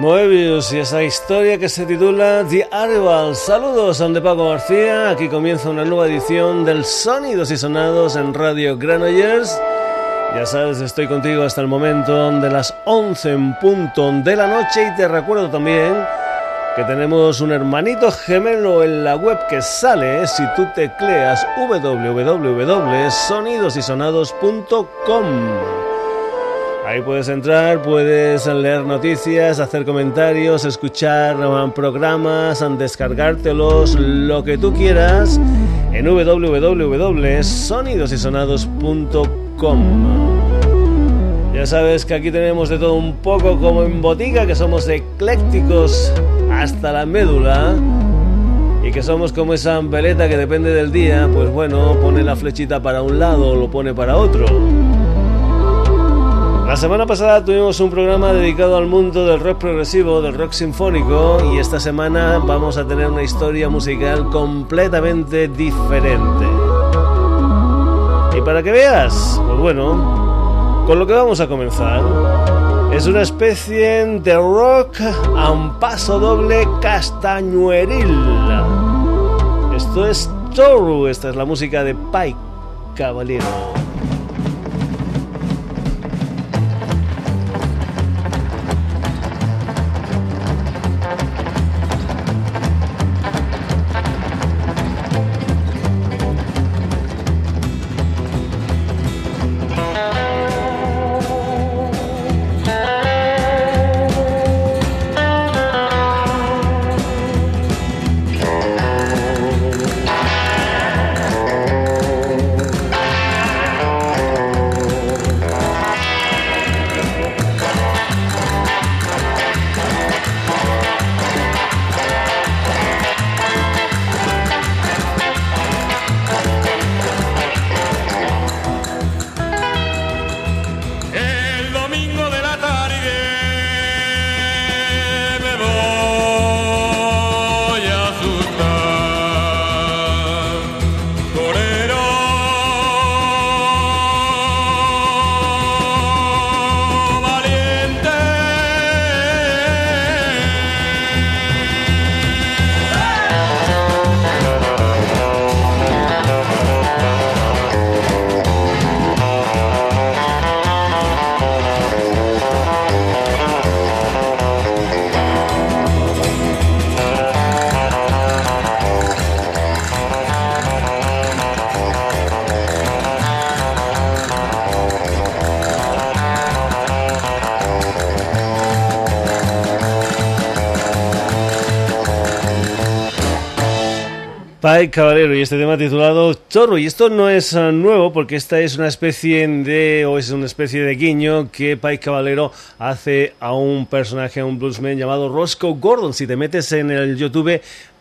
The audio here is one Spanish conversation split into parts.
Moebius y esa historia que se titula The Arrival. Saludos, son de Paco García. Aquí comienza una nueva edición del Sonidos y Sonados en Radio Granollers. Ya sabes, estoy contigo hasta el momento de las 11 en punto de la noche y te recuerdo también que tenemos un hermanito gemelo en la web que sale si tú tecleas www.sonidosysonados.com. Ahí puedes entrar, puedes leer noticias, hacer comentarios, escuchar programas, descargártelos, lo que tú quieras en www.sonidosysonados.com. Ya sabes que aquí tenemos de todo un poco como en botica, que somos eclécticos hasta la médula y que somos como esa veleta que depende del día, pues bueno, pone la flechita para un lado o lo pone para otro. La semana pasada tuvimos un programa dedicado al mundo del rock progresivo, del rock sinfónico y esta semana vamos a tener una historia musical completamente diferente. Y para que veas, pues bueno, con lo que vamos a comenzar es una especie de rock a un paso doble castañueril. Esto es Toru, esta es la música de Pike Caballero. Pike Caballero y este tema titulado Chorro. Y esto no es ah, nuevo porque esta es una especie de, o es una especie de guiño que Pike Caballero hace a un personaje, a un bluesman llamado Roscoe Gordon. Si te metes en el YouTube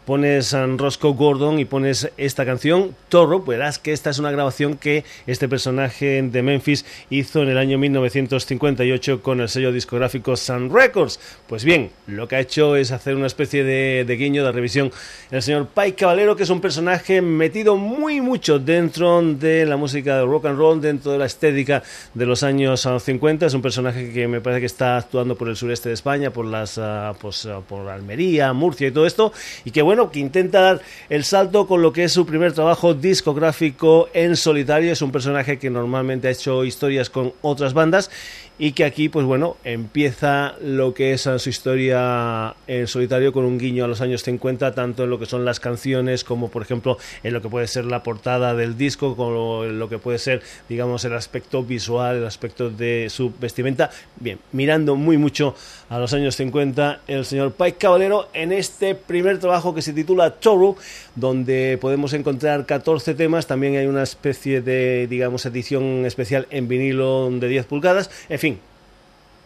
pones a Roscoe Gordon y pones esta canción, Toro, verás que esta es una grabación que este personaje de Memphis hizo en el año 1958 con el sello discográfico Sun Records. Pues bien, lo que ha hecho es hacer una especie de, guiño, de revisión, el señor Pike Caballero, que es un personaje metido muy mucho dentro de la música de rock and roll, dentro de la estética de los años 50. Es un personaje que me parece que está actuando por el sureste de España, por las ah, pues, ah, por Almería, Murcia y todo esto, y que bueno, que intenta dar el salto con lo que es su primer trabajo discográfico en solitario. Es un personaje que normalmente ha hecho historias con otras bandas y que aquí, pues bueno, empieza lo que es su historia en solitario con un guiño a los años 50, tanto en lo que son las canciones como, por ejemplo, en lo que puede ser la portada del disco, como en lo que puede ser, digamos, el aspecto visual, el aspecto de su vestimenta. Bien, mirando muy mucho a los años 50, el señor Pike Caballero en este primer trabajo que se titula Toru, donde podemos encontrar 14 temas, también hay una especie de, digamos, edición especial en vinilo de 10 pulgadas, en fin,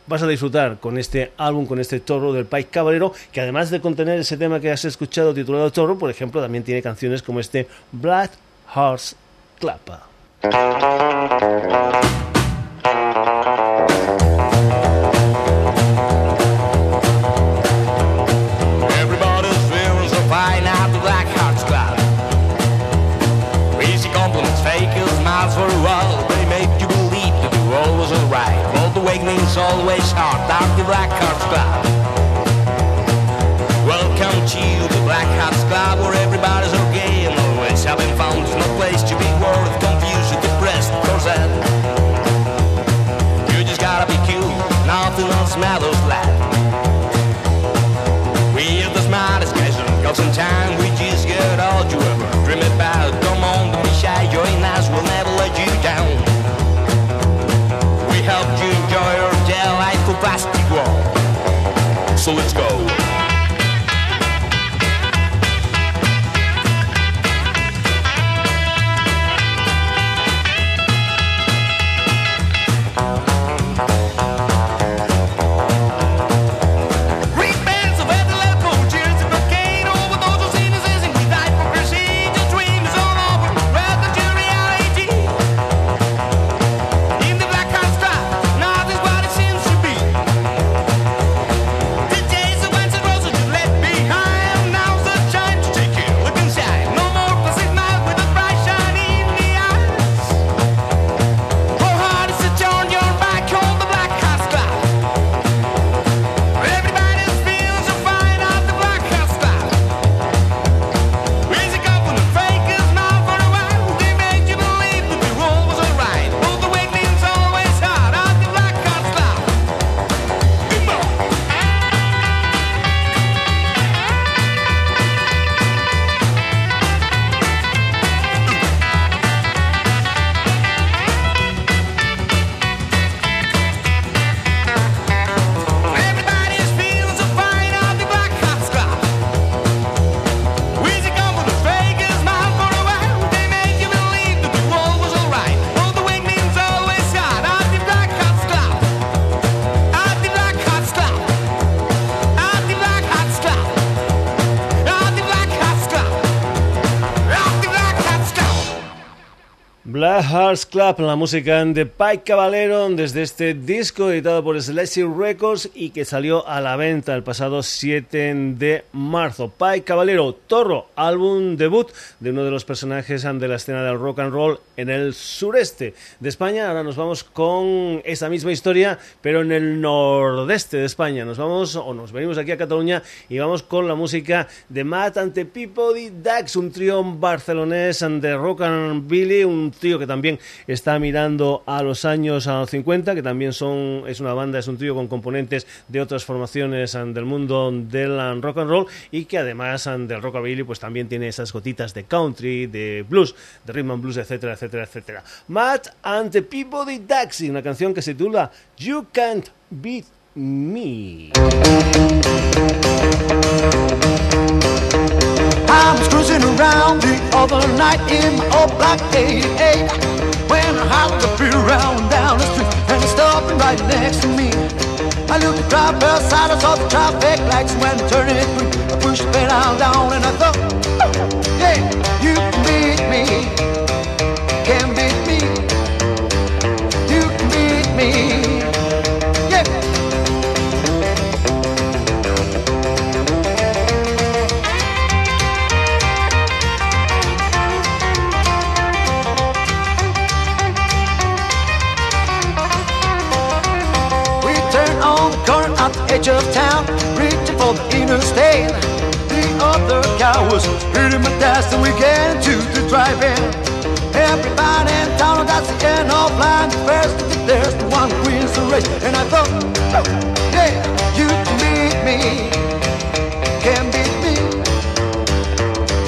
vas a disfrutar con este álbum, con este Toro del Pike Caballero, que además de contener ese tema que has escuchado titulado Toro, por ejemplo, también tiene canciones como este Black Horse Clapper. Always hard, down the black card club. Hearts Club, la música de Pike Caballero desde este disco editado por Slashy Records y que salió a la venta el pasado 7 de marzo. Pike Caballero, Torro, álbum debut de uno de los personajes de la escena del rock and roll en el sureste de España. Ahora nos vamos con esa misma historia, pero en el nordeste de España. Nos vamos o nos venimos aquí a Cataluña y vamos con la música de Matt ante Peabody Dax, un trío barcelonés de rock and billy, un trío que también está mirando a los años 50, que también son, es una banda, es un trío con componentes de otras formaciones del mundo del rock and roll y que además del rockabilly pues también tiene esas gotitas de country, de blues, de rhythm and blues, etcétera, etcétera, etcétera. Matt and the Peabody Taxi, una canción que se titula You Can't Beat Me. I was cruising around the other night in my old black 88 I happened to be around down the street and stopping right next to me. I looked at the side, I saw the traffic lights when I turned it through I pushed the pedal down and I thought, yeah, you can beat me edge of town, reaching for the interstate. The other car was hitting my dash, and we get into the drive-in. Everybody in town, got the end of line. First, there's the one who wins the race, and I thought, oh, yeah, you can beat me, can beat me,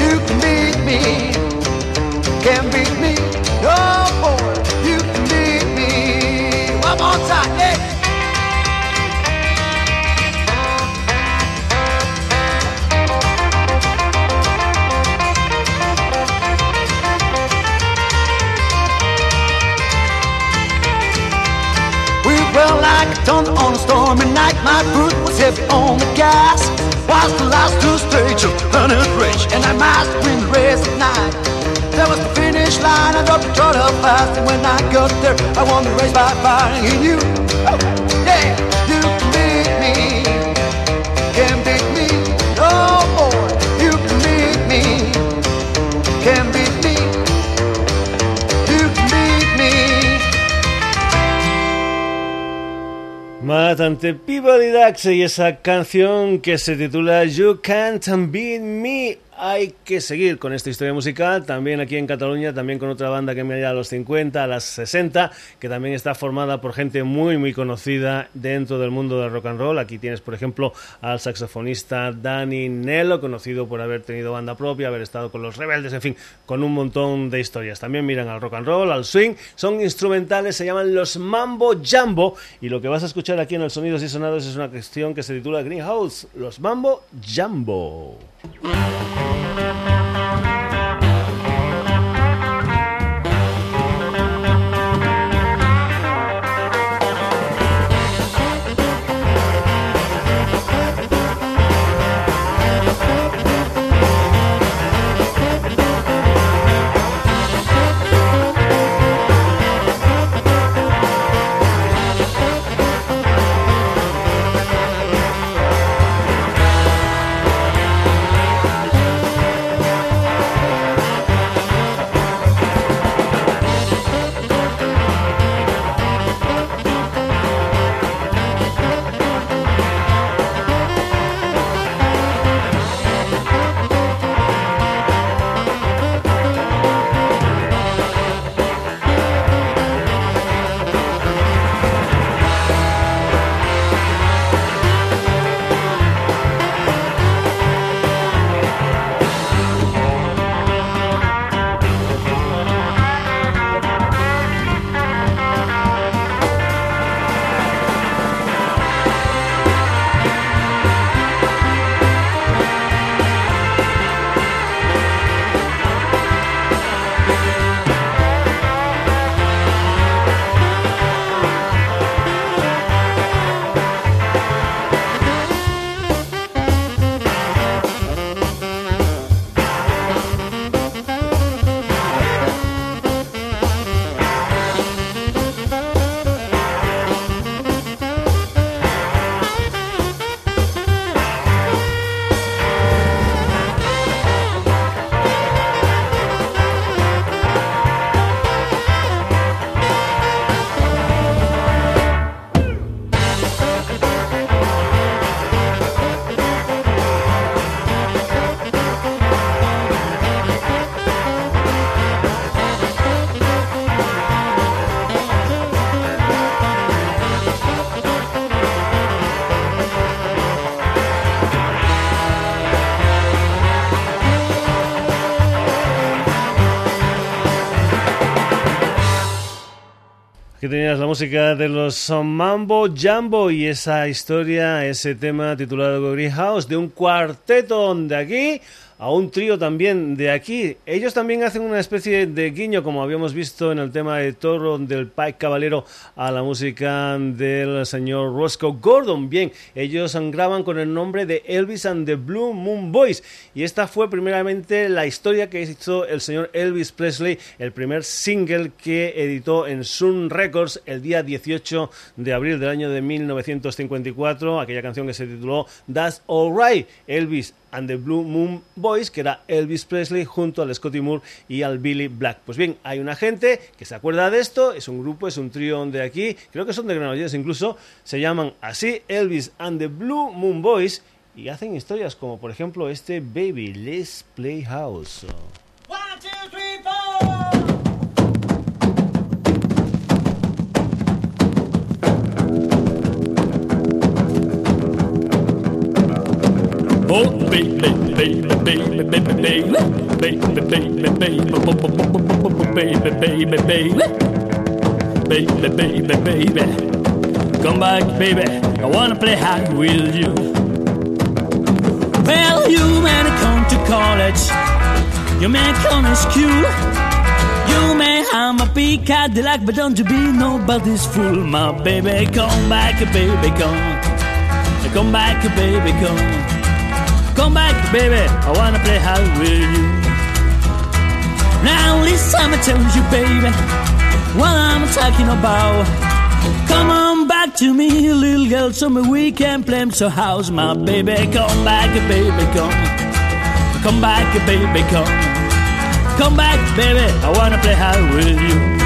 you can beat me, can beat me. Oh boy, you can beat me. One more time, yeah. Thunder on a stormy night, my foot was heavy on the gas. Was the last two stages of running race, and I must win the race at night. There was the finish line, I dropped the throttle fast, and when I got there, I won the race by firing in you. Oh, yeah, you Matante Peabody Dax y esa canción que se titula You Can't Beat Me hay que seguir con esta historia musical, también aquí en Cataluña, también con otra banda que me a los 50, a las 60, que también está formada por gente muy, muy conocida dentro del mundo del rock and roll. Aquí tienes, por ejemplo, al saxofonista Danny Nello, conocido por haber tenido banda propia, haber estado con los rebeldes, en fin, con un montón de historias. También miran al rock and roll, al swing, son instrumentales, se llaman los Mambo Jambo, y lo que vas a escuchar aquí en el Sonidos y Sonados es una cuestión que se titula Greenhouse, los Mambo Jambo. MUZIEK Aquí tenías la música de los Mambo Jambo y esa historia, ese tema titulado Greenhouse de un cuarteto de aquí a un trío también de aquí. Ellos también hacen una especie de guiño, como habíamos visto en el tema de Toro del Pike Caballero, a la música del señor Roscoe Gordon. Bien, ellos graban con el nombre de Elvis and the Blue Moon Boys. Y esta fue primeramente la historia que hizo el señor Elvis Presley, el primer single que editó en Sun Records el día 18 de abril del año de 1954, aquella canción que se tituló That's Alright. Elvis and the Blue Moon Boys, que era Elvis Presley junto al Scotty Moore y al Billy Black. Pues bien, hay una gente que se acuerda de esto, es un grupo, es un trío de aquí, creo que son de Granollers incluso, se llaman así Elvis and the Blue Moon Boys y hacen historias como por ejemplo este Baby Let's Play House. Oh, baby, baby, baby, baby, baby, baby, baby, baby, baby, baby, baby, baby, baby. Come back, baby. I wanna play hard with you. Well, you may come to college. You may come to school. You may have a big Cadillac, but don't you be nobody's fool, my baby. Come back, baby, come. Come back, baby, come. Come back, baby. I wanna play hard with you. Now time I tell you, baby, what I'm talking about. Come on back to me, little girl, so we can play so house, my baby. Come back, baby, come. Come back, baby, come. Come back, baby. I wanna play hard with you.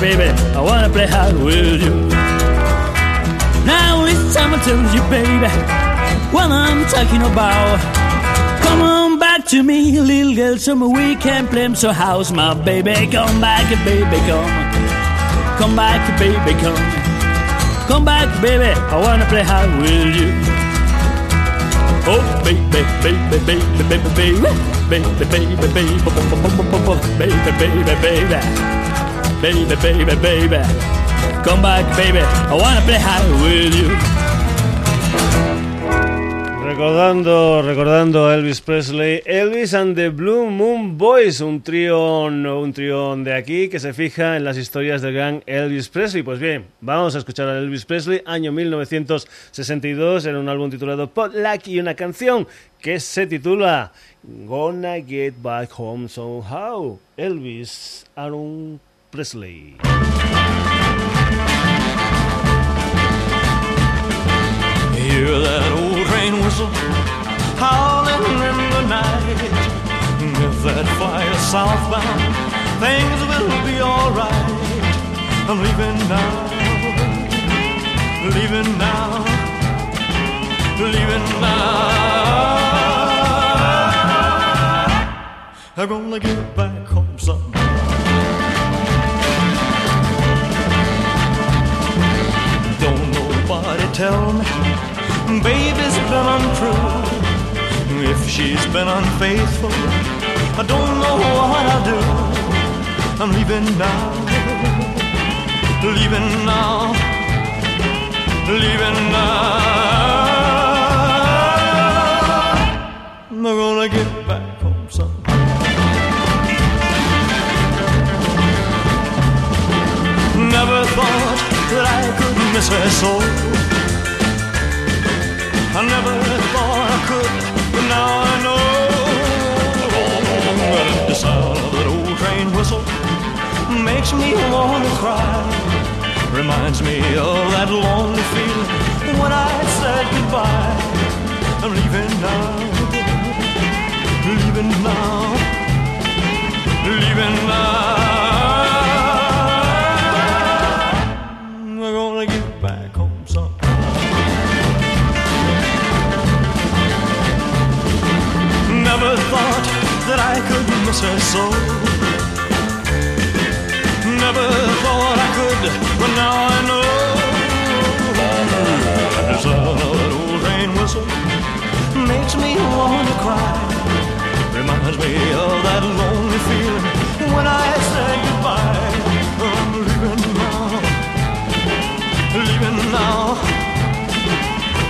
Baby. I wanna play hard with you. Now it's time I tell you, baby, what I'm talking about. Come on back to me, little girl, so we can play so house, my baby. Come back, baby, come. Come back, baby, come. Come back, baby. I wanna play hard with you. Oh, baby, baby, baby, baby, baby, baby, baby, baby, baby, baby, baby, baby. baby, baby. Come back, baby. I wanna play high with you. Recordando, recordando a Elvis Presley, Elvis and the Blue Moon Boys, un trío, un trío de aquí que se fija en las historias del gran Elvis Presley. Pues bien, vamos a escuchar a Elvis Presley, año 1962, en un álbum titulado Potluck y una canción que se titula Gonna Get Back Home Somehow. Elvis Aaron Presley. Train whistle howling in the night. If that fire southbound, things will be alright. I'm leaving now, leaving now, leaving now. I'm gonna get back home someday. Don't nobody tell me baby's been untrue. If she's been unfaithful, I don't know what I'll do. I'm leaving now, leaving now, leaving now. I'm gonna get back home somehow. Never thought that I could miss her so. I never thought I could, but now I know. The sound of that old train whistle makes me wanna cry. Reminds me of that lonely feeling when I said goodbye. I'm leaving now, leaving now, leaving now. Miss her so. Never thought I could, but now I know. The sound of that old train whistle makes me wanna cry. Reminds me of that lonely feeling when I say goodbye. I'm leaving now, leaving now,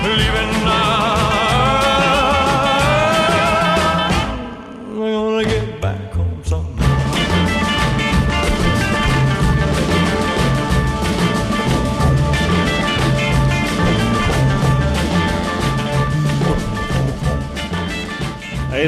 leaving now.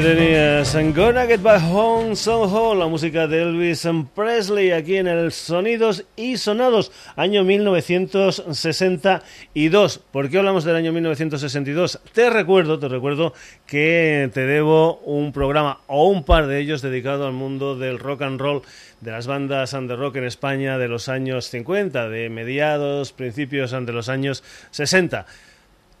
Tenías I'm Gonna Get Back Home Somehow, la música de Elvis Presley aquí en el Sonidos y Sonados, año 1962. ¿Por qué hablamos del año 1962? Te recuerdo, te recuerdo que te debo un programa o un par de ellos dedicado al mundo del rock and roll de las bandas under rock en España de los años 50, de mediados, principios de los años 60.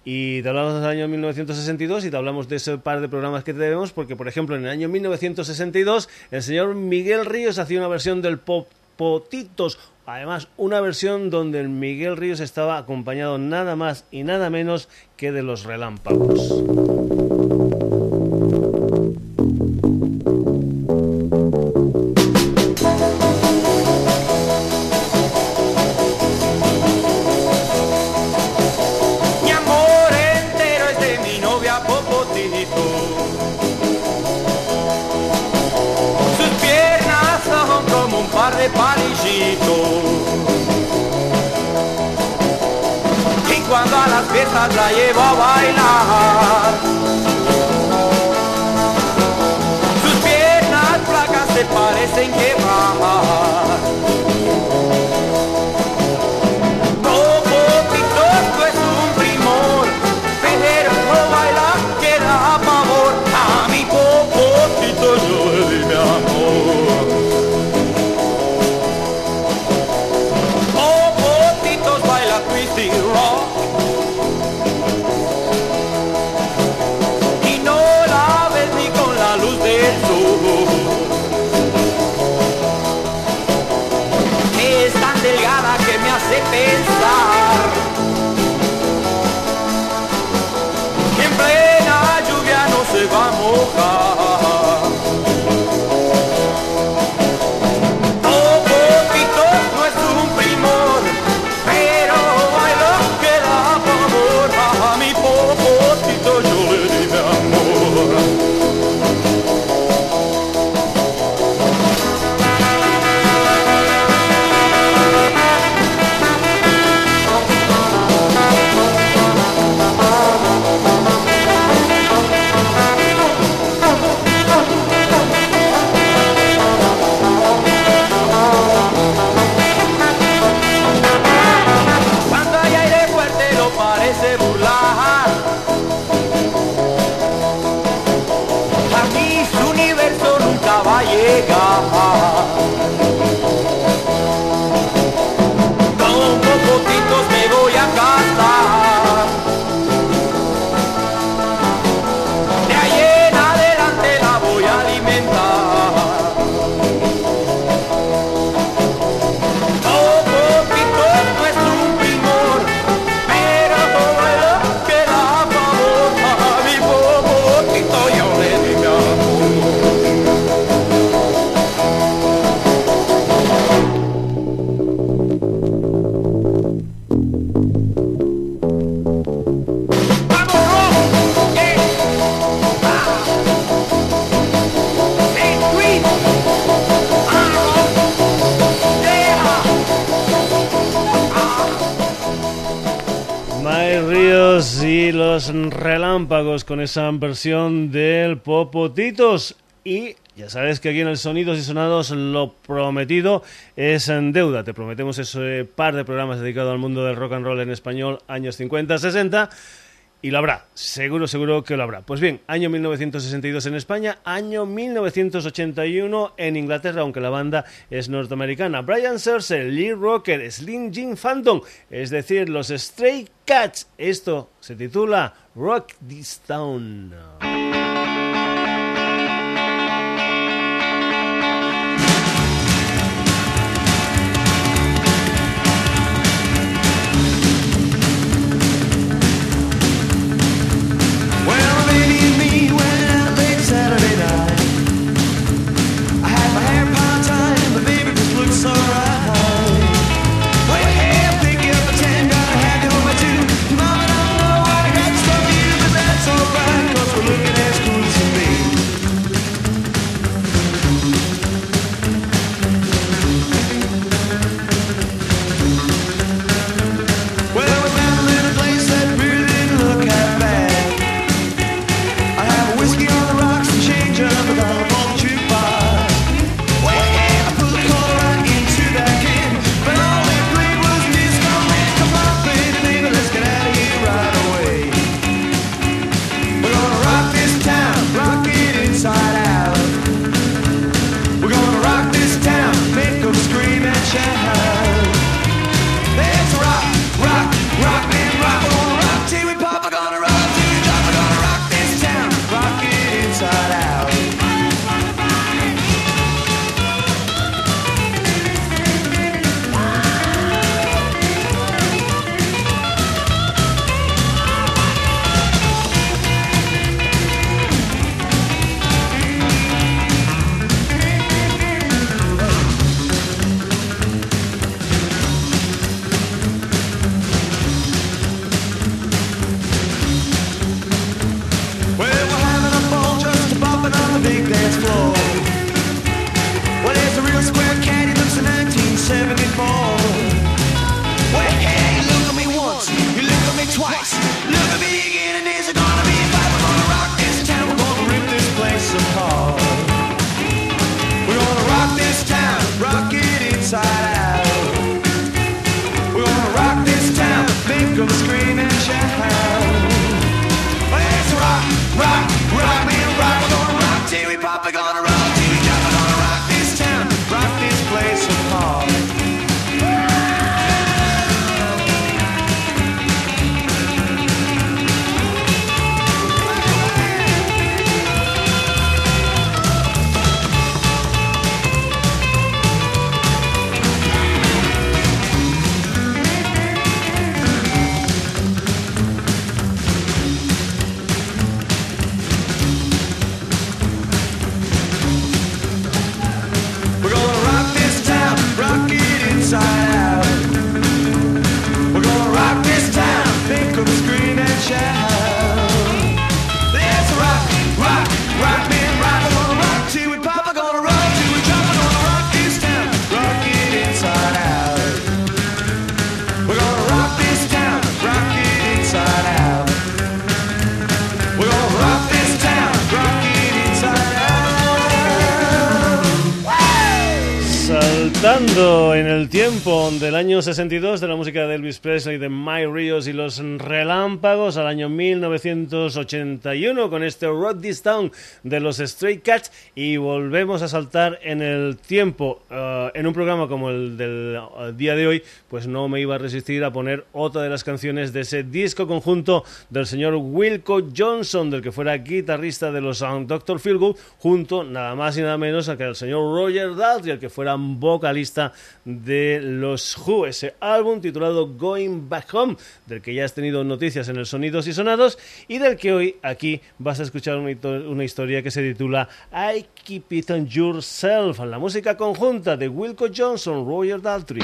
Y te hablamos del año 1962 y te hablamos de ese par de programas que te debemos porque, por ejemplo, en el año 1962 el señor Miguel Ríos hacía una versión del Pop Potitos, además una versión donde el Miguel Ríos estaba acompañado nada más y nada menos que de los relámpagos. Relámpagos con esa versión del Popotitos. Y ya sabes que aquí en el Sonidos y Sonados lo prometido es en deuda. Te prometemos ese par de programas dedicados al mundo del rock and roll en español, años 50-60. Y lo habrá, seguro, seguro que lo habrá. Pues bien, año 1962 en España, año 1981 en Inglaterra, aunque la banda es norteamericana. Brian Serse, Lee Rocker, Slim Jim Phantom, es decir, los Stray Cats. Esto se titula Rock This Town. Tiempo del año 62 de la música de Elvis Presley, de Mike Rios y los Relámpagos al año 1981 con este Rock This Town de los Stray Cats y volvemos a saltar en el tiempo uh, en un programa como el del uh, día de hoy pues no me iba a resistir a poner otra de las canciones de ese disco conjunto del señor Wilco Johnson del que fuera guitarrista de los Dr. Feelgood junto nada más y nada menos a que el señor Roger Daltrey el que fuera vocalista de los Who, ese álbum titulado Going Back Home, del que ya has tenido noticias en el Sonidos y Sonados y del que hoy aquí vas a escuchar una, historia que se titula I Keep It On Yourself, la música conjunta de Wilco Johnson, Roger Daltrey.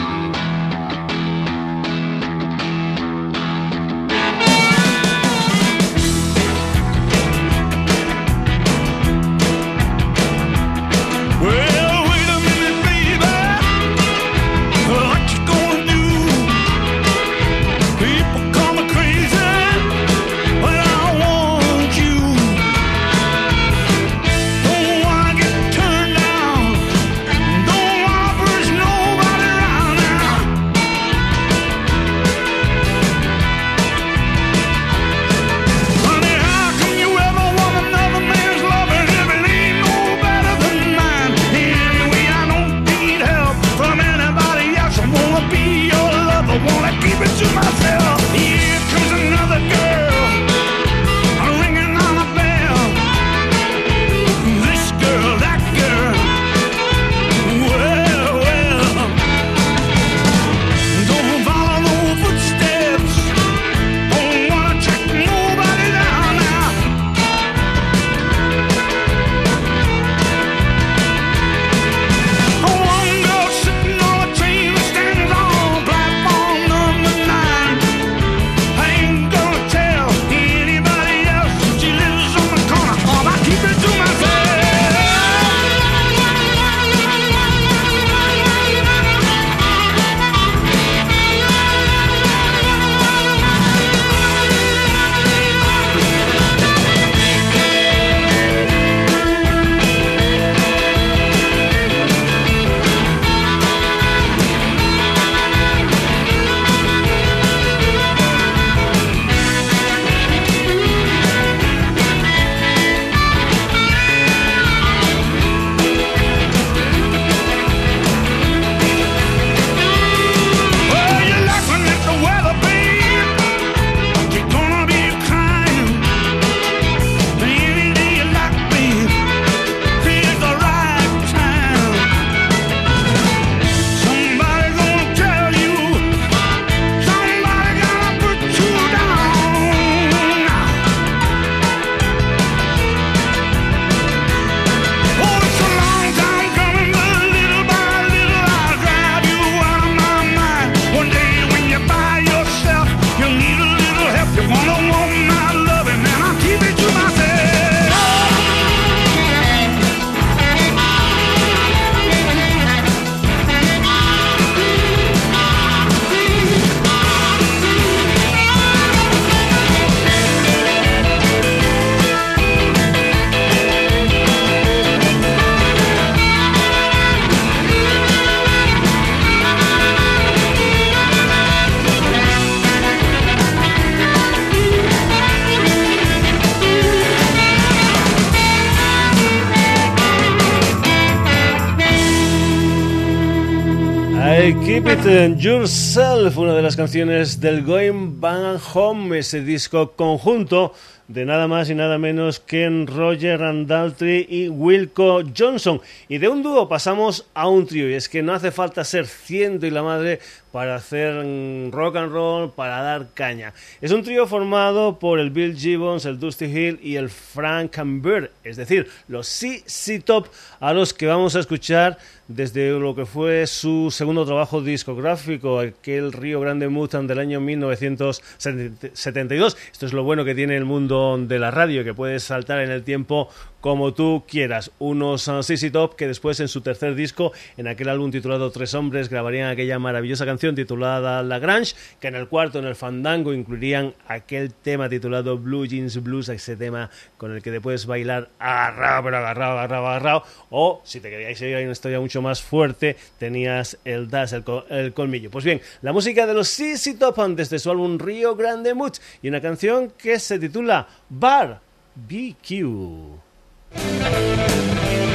Yourself, una de las canciones del Going Back Home, ese disco conjunto de nada más y nada menos que Roger Andaltry y Wilco Johnson. Y de un dúo pasamos a un trío, y es que no hace falta ser ciento y la madre para hacer rock and roll, para dar caña. Es un trío formado por el Bill Gibbons, el Dusty Hill y el Frank Bird, es decir, los CC Top a los que vamos a escuchar desde lo que fue su segundo trabajo discográfico, aquel Río Grande Mutant del año 1972. Esto es lo bueno que tiene el mundo de la radio, que puedes saltar en el tiempo como tú quieras. Unos CC uh, Top que después en su tercer disco, en aquel álbum titulado Tres Hombres, grabarían aquella maravillosa canción titulada La Grange, que en el cuarto, en el Fandango, incluirían aquel tema titulado Blue Jeans Blues, ese tema con el que te puedes bailar agarrado, agarrado, agarrado, agarrado, o si te queríais ir a una historia mucho más fuerte, tenías el Das, el, colmillo. Pues bien, la música de los CC Top desde su álbum Rio Grande Mood y una canción que se titula Bar BQ. Música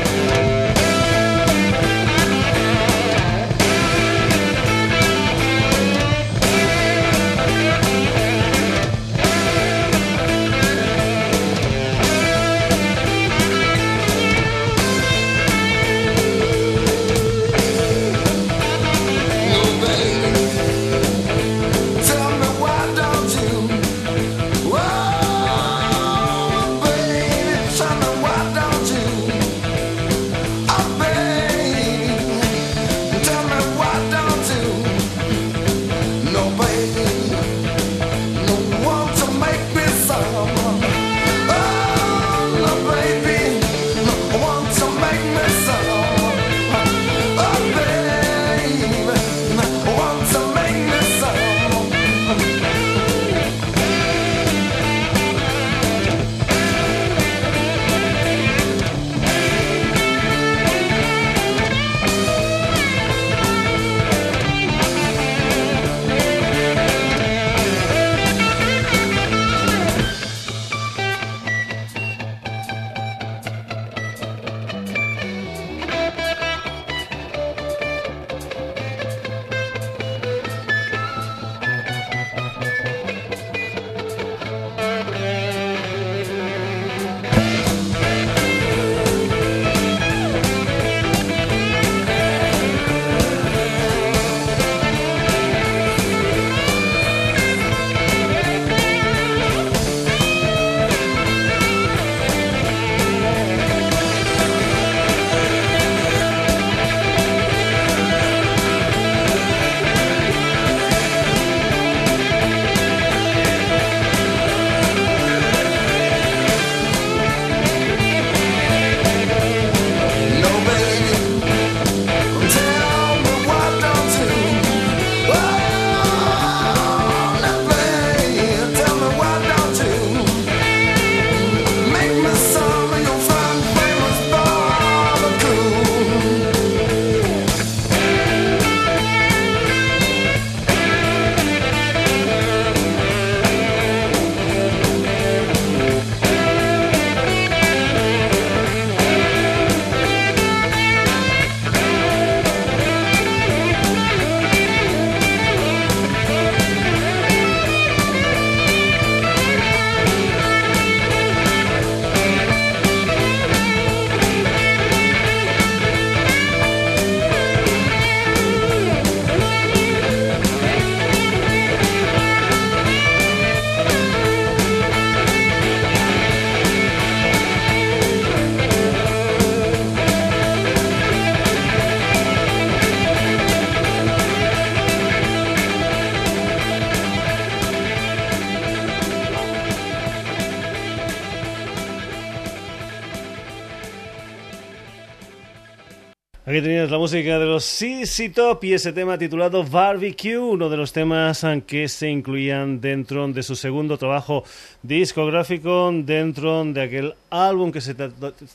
música de los CC Top y ese tema titulado Barbecue, uno de los temas que se incluían dentro de su segundo trabajo discográfico, dentro de aquel álbum que se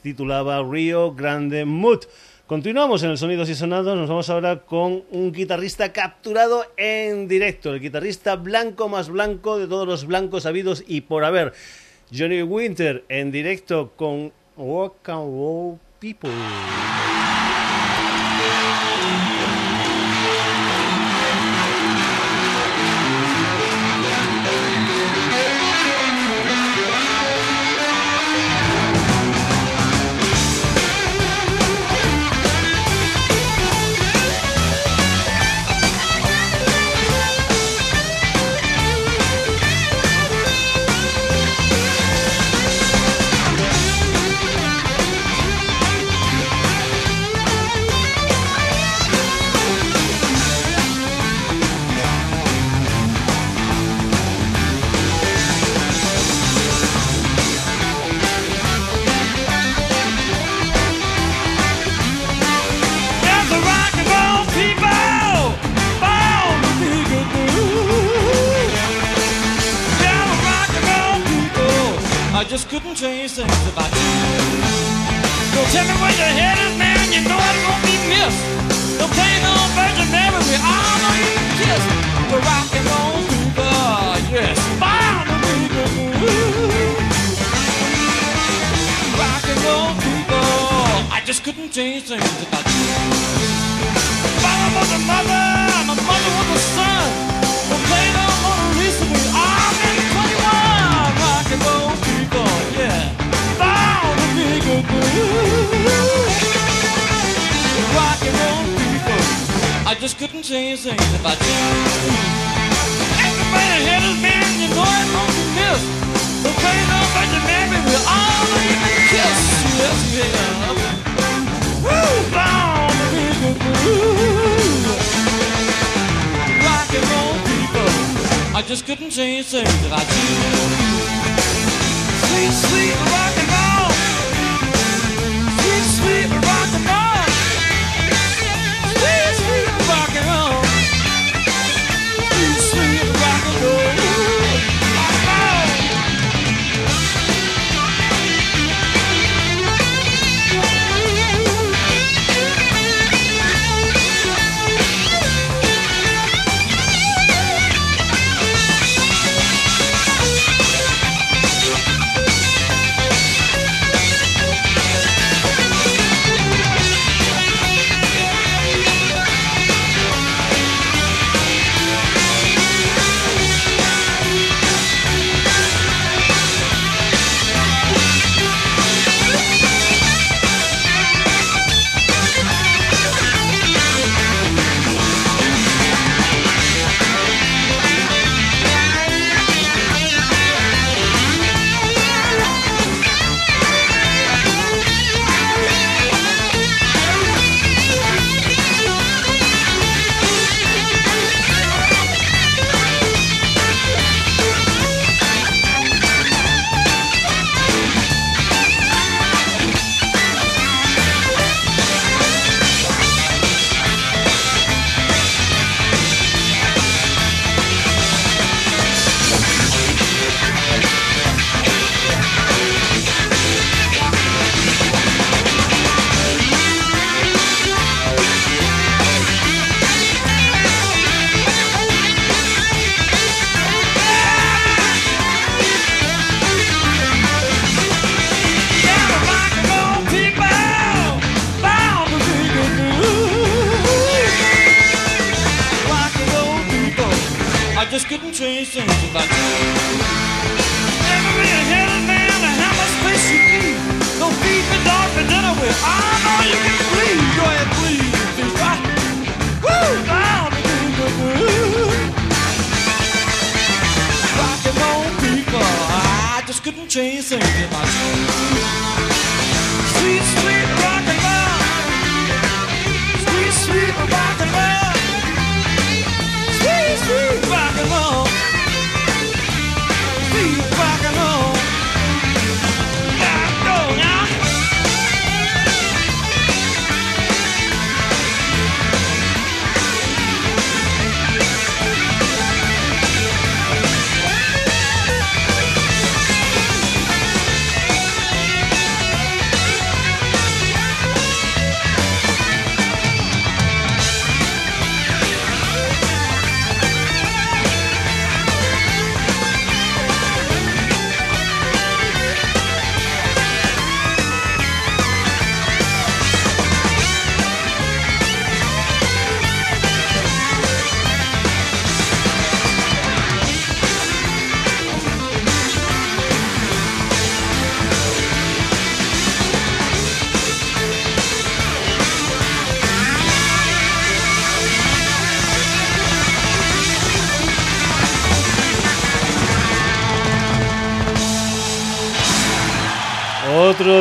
titulaba Rio Grande Mood. Continuamos en el Sonidos y Sonados, nos vamos ahora con un guitarrista capturado en directo, el guitarrista blanco más blanco de todos los blancos habidos y por haber. Johnny Winter en directo con Walk and People. just couldn't change things that I do. Sweet, sweet rock. conversations about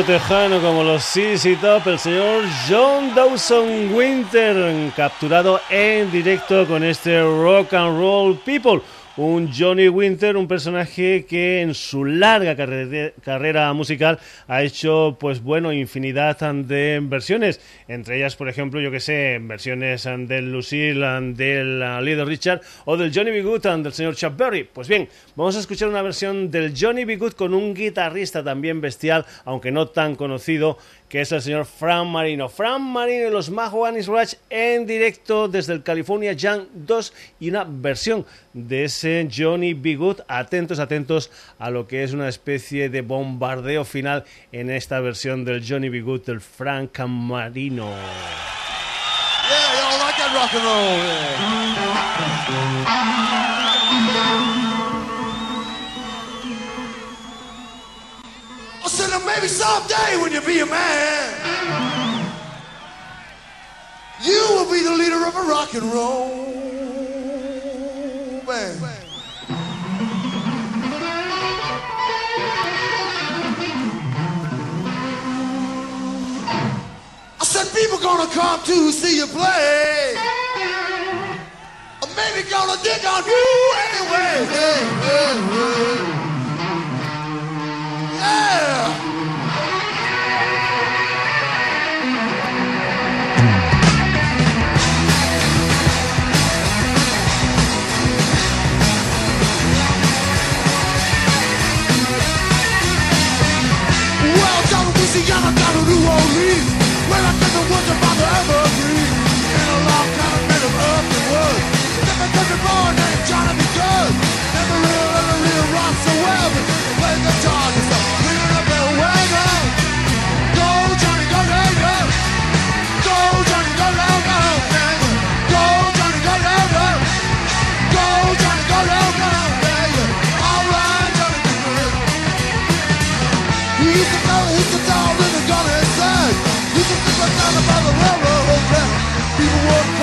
tejano como los CC Top, el señor John Dawson Winter, capturado en directo con este Rock and Roll People un Johnny Winter, un personaje que en su larga carre- carrera musical ha hecho, pues bueno, infinidad de versiones. Entre ellas, por ejemplo, yo que sé, versiones del Lucille, del Little Richard o del Johnny B. Good del señor Chuck Berry. Pues bien, vamos a escuchar una versión del Johnny B. Good con un guitarrista también bestial, aunque no tan conocido, que es el señor Fran Marino. Fran Marino y los Mahoanis Rush en directo desde el California Jam 2 y una versión de ese Johnny B. Good. Atentos, atentos a lo que es una especie de bombardeo final en esta versión del Johnny B. Good del Frank Marino. Yeah, maybe someday when you be a man, you will be the leader of a rock and roll band. I said people gonna come to see you play. Or maybe gonna dig on you anyway. Hey, hey, hey. Yeah. New Orleans, I think about the a long kind of of. Never country boy named Johnny. Never real, never real rock so well, guitar down the railroad track. People would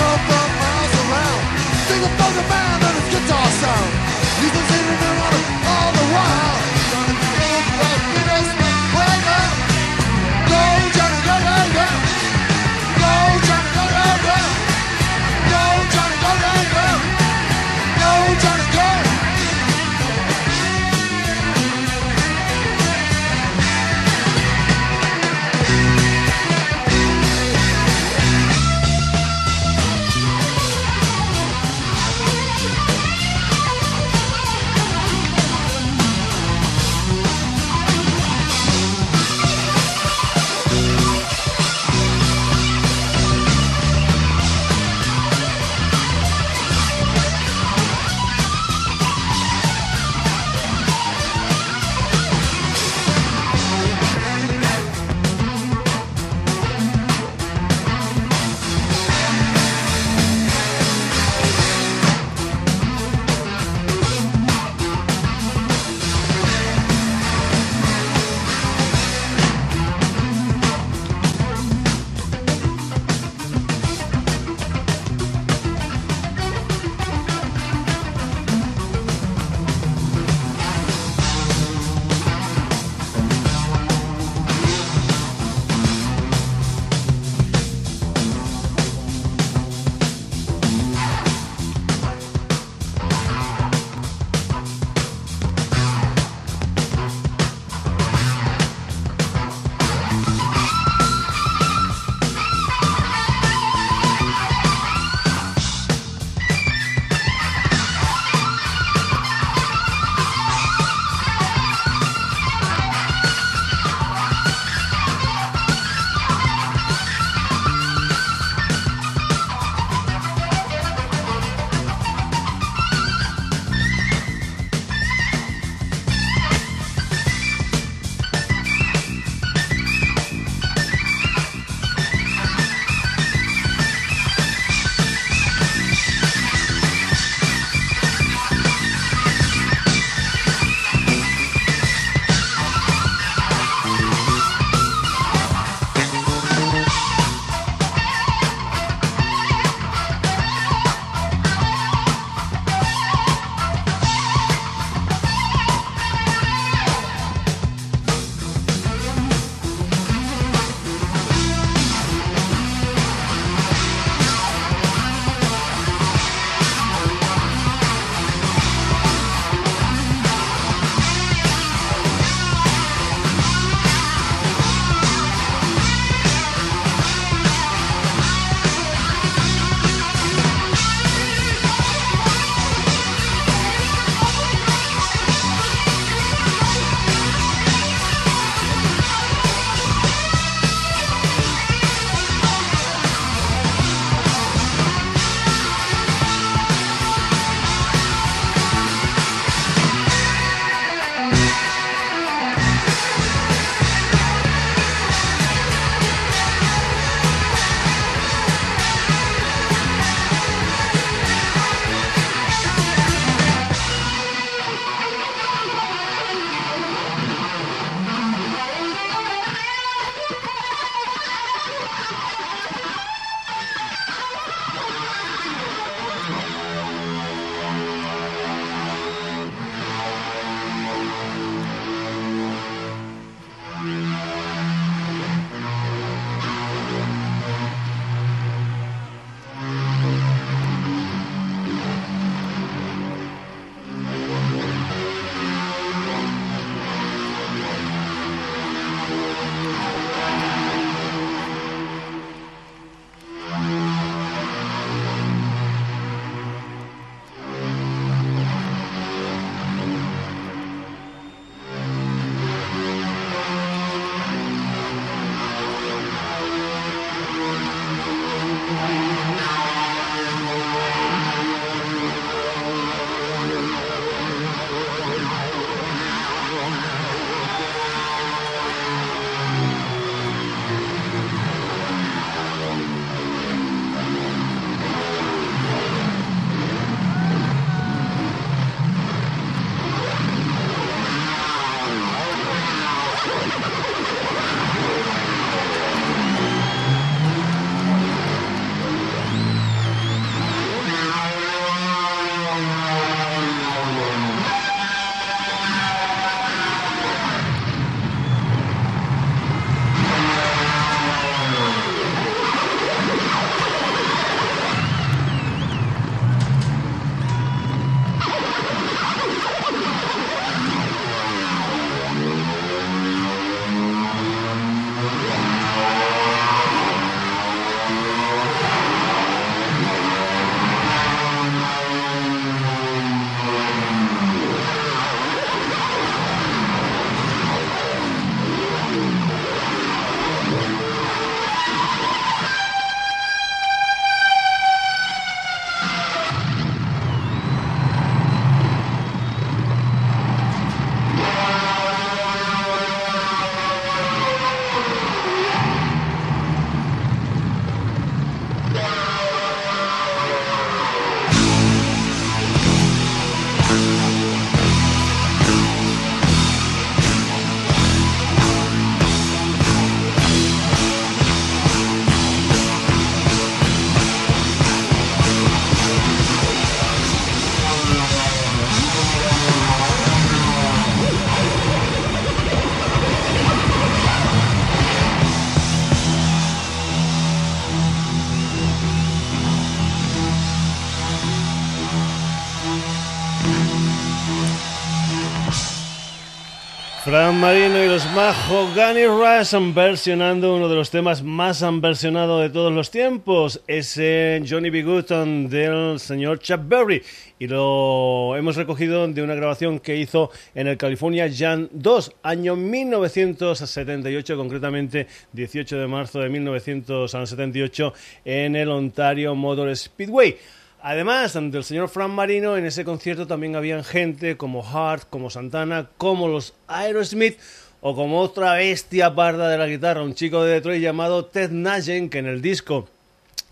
Fran Marino y los Mahogany Rush versionando uno de los temas más versionados de todos los tiempos, ese Johnny B. Good del señor Chuck Berry. Y lo hemos recogido de una grabación que hizo en el California Jam 2, año 1978, concretamente 18 de marzo de 1978, en el Ontario Motor Speedway. Además del señor Fran Marino, en ese concierto también habían gente como Hart, como Santana, como los Aerosmith o como otra bestia parda de la guitarra, un chico de Detroit llamado Ted Nugent, que en el disco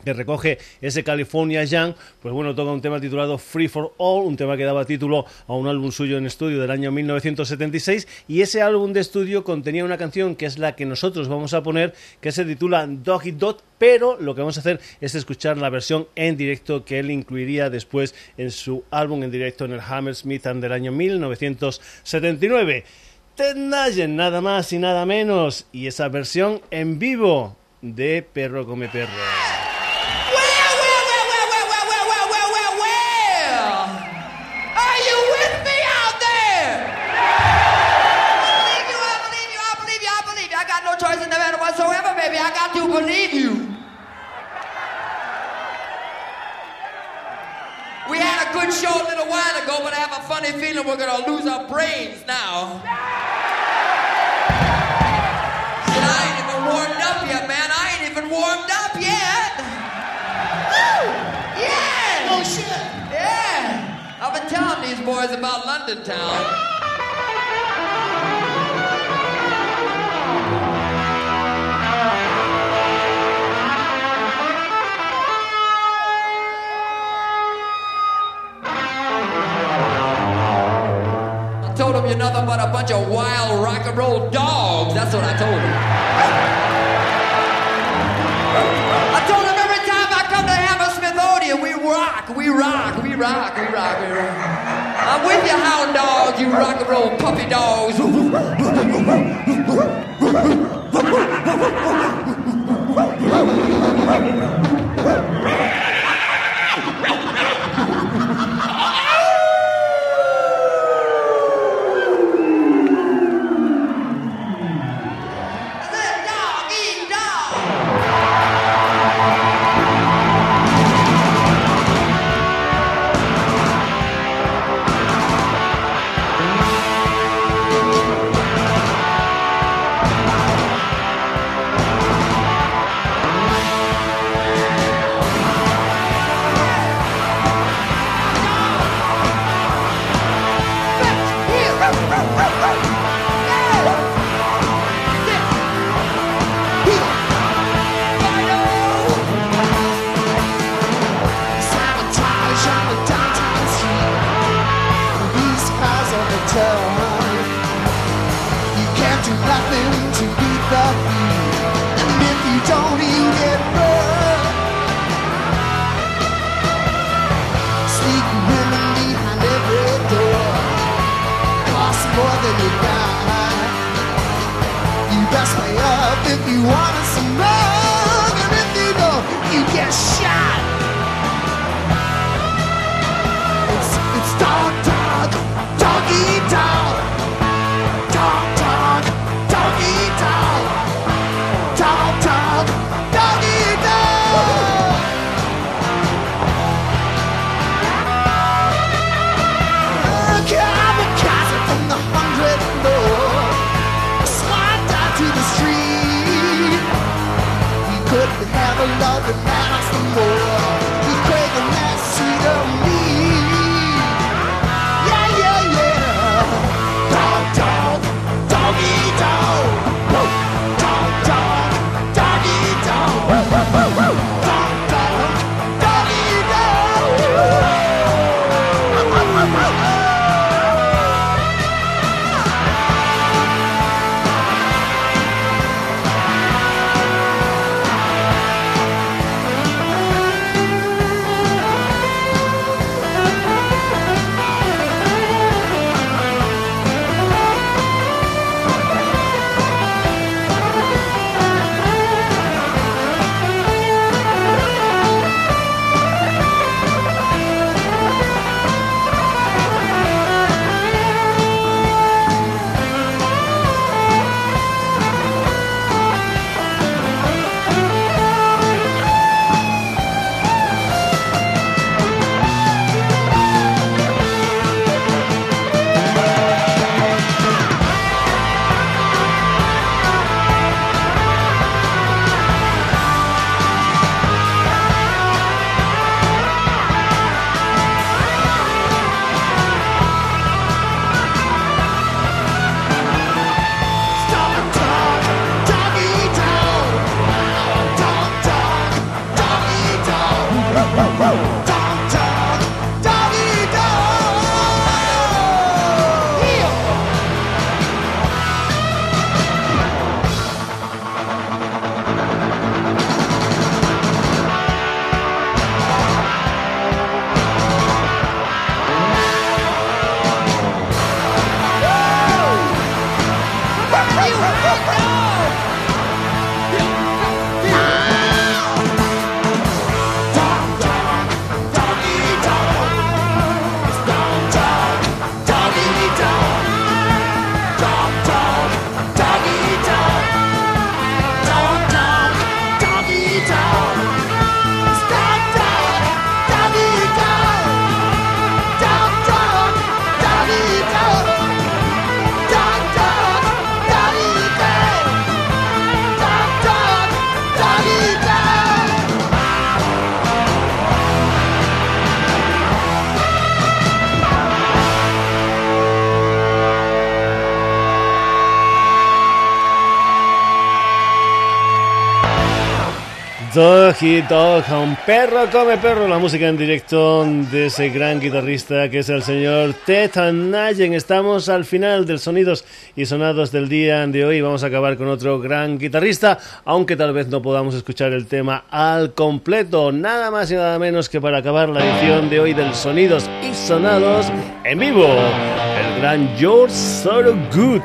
que recoge ese California Jam, pues bueno, toca un tema titulado Free for All, un tema que daba título a un álbum suyo en estudio del año 1976 y ese álbum de estudio contenía una canción que es la que nosotros vamos a poner, que se titula Doggy Dot, pero lo que vamos a hacer es escuchar la versión en directo que él incluiría después en su álbum en directo en el Hammersmith del año 1979. Ted Nugent, nada más y nada menos, y esa versión en vivo de Perro Come Perro. Where, where, where, where, where, where, where, where, where, where, where? Are you with me out there? I believe you, I believe you, I believe you, I believe you. I got no choice in the matter whatsoever, baby. I got to believe you. We had a good show a little while ago, but I have a funny feeling we're gonna lose our brains now. Even warmed up yet. Woo! Yeah! Oh shit! Yeah! I've been telling these boys about London town. I told him you're nothing but a bunch of wild rock and roll dogs. That's what I told him. I told him every time I come to Hammersmith Odeon, we rock, we rock, we rock, we rock, we rock. I'm with you, hound dogs, you rock and roll puppy dogs. don't even get behind every door more than you got. You best pay up if you want some and you get shot. It's, it's dog, dog, doggy, dog. Un perro come perro, la música en directo de ese gran guitarrista que es el señor Ted Nayen. Estamos al final del Sonidos y Sonados del día de hoy. Vamos a acabar con otro gran guitarrista, aunque tal vez no podamos escuchar el tema al completo. Nada más y nada menos que para acabar la edición de hoy del Sonidos y Sonados en vivo, el gran George Sorogood.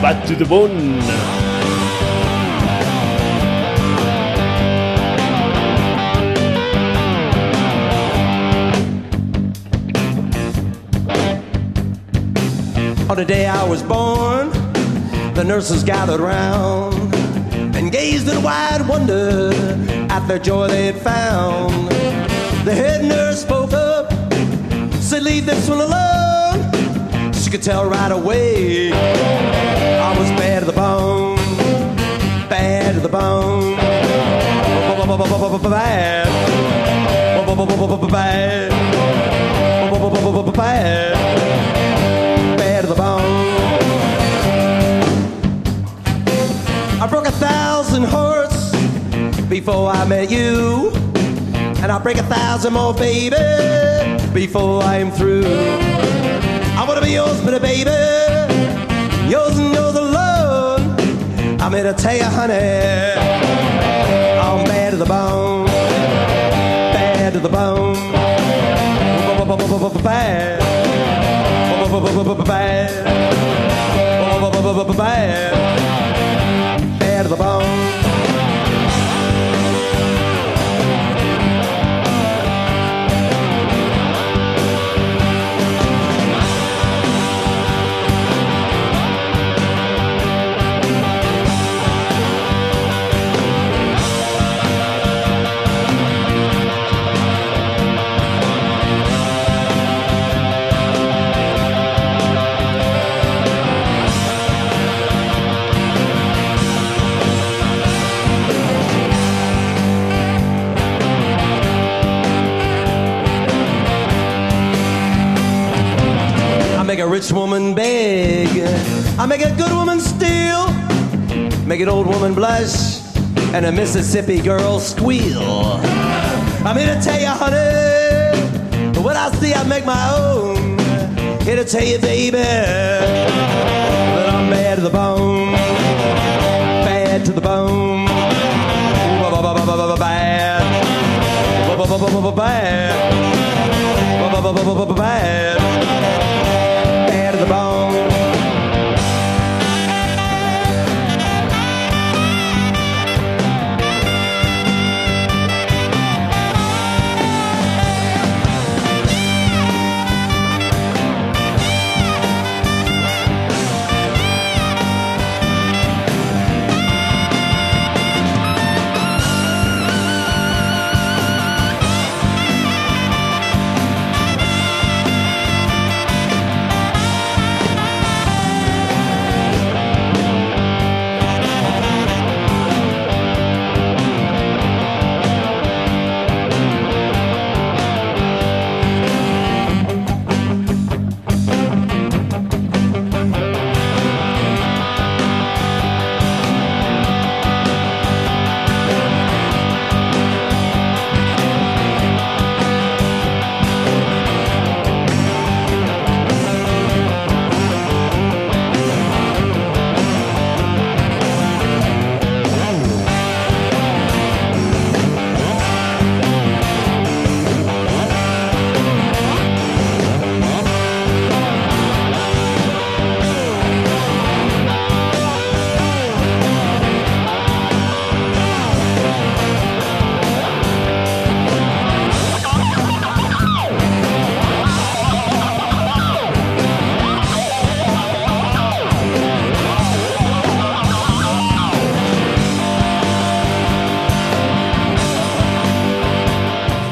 Back to the bone. The day I was born, the nurses gathered round and gazed in wide wonder at the joy they'd found. The head nurse spoke up, said, Leave this one alone. She could tell right away I was bad to the bone, bad to the bone, bad, bad, before I met you, and I'll break a thousand more, baby, before I'm through. I wanna be yours, but baby, yours and yours alone. I'm here to tell you, honey, I'm bad to the bone, bad to the bone, bad bad, bad, to the bone. Make a rich woman beg. I make a good woman steal. Make an old woman blush and a Mississippi girl squeal. I'm here to tell you, honey, what I see I make my own. Here to tell you, baby, that I'm bad to the bone. Bad to the bone. Bad. Bad. Bad.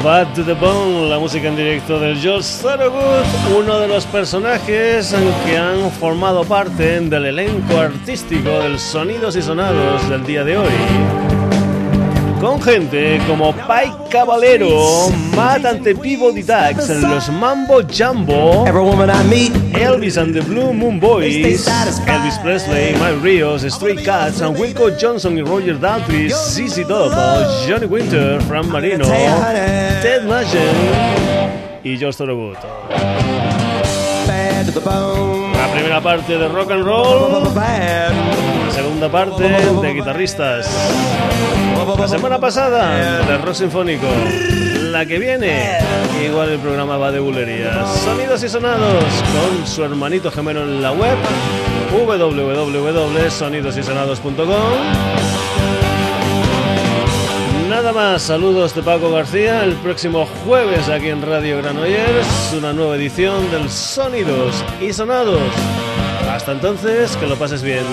Fat to the Bone, la música en directo del George Thorogood, uno de los personajes que han formado parte del elenco artístico del Sonidos y Sonados del día de hoy con gente como Pai Caballero, Matt ante Peabody Dax, los Mambo Jumbo, Elvis and the Blue Moon Boys, Elvis Presley, Mike Rios, Stray Cats, and Wilco Johnson y Roger Daltrey, CC Top, Johnny Winter, Fran Marino, Ted Nugent y George Thorogood. La primera parte de rock and roll, segunda parte de guitarristas. La semana pasada de rock sinfónico. La que viene, igual el programa va de bulerías. Sonidos y sonados con su hermanito gemelo en la web www.sonidosysonados.com. Nada más, saludos de Paco García. El próximo jueves aquí en Radio Granollers, una nueva edición del Sonidos y Sonados. Hasta entonces, que lo pases bien.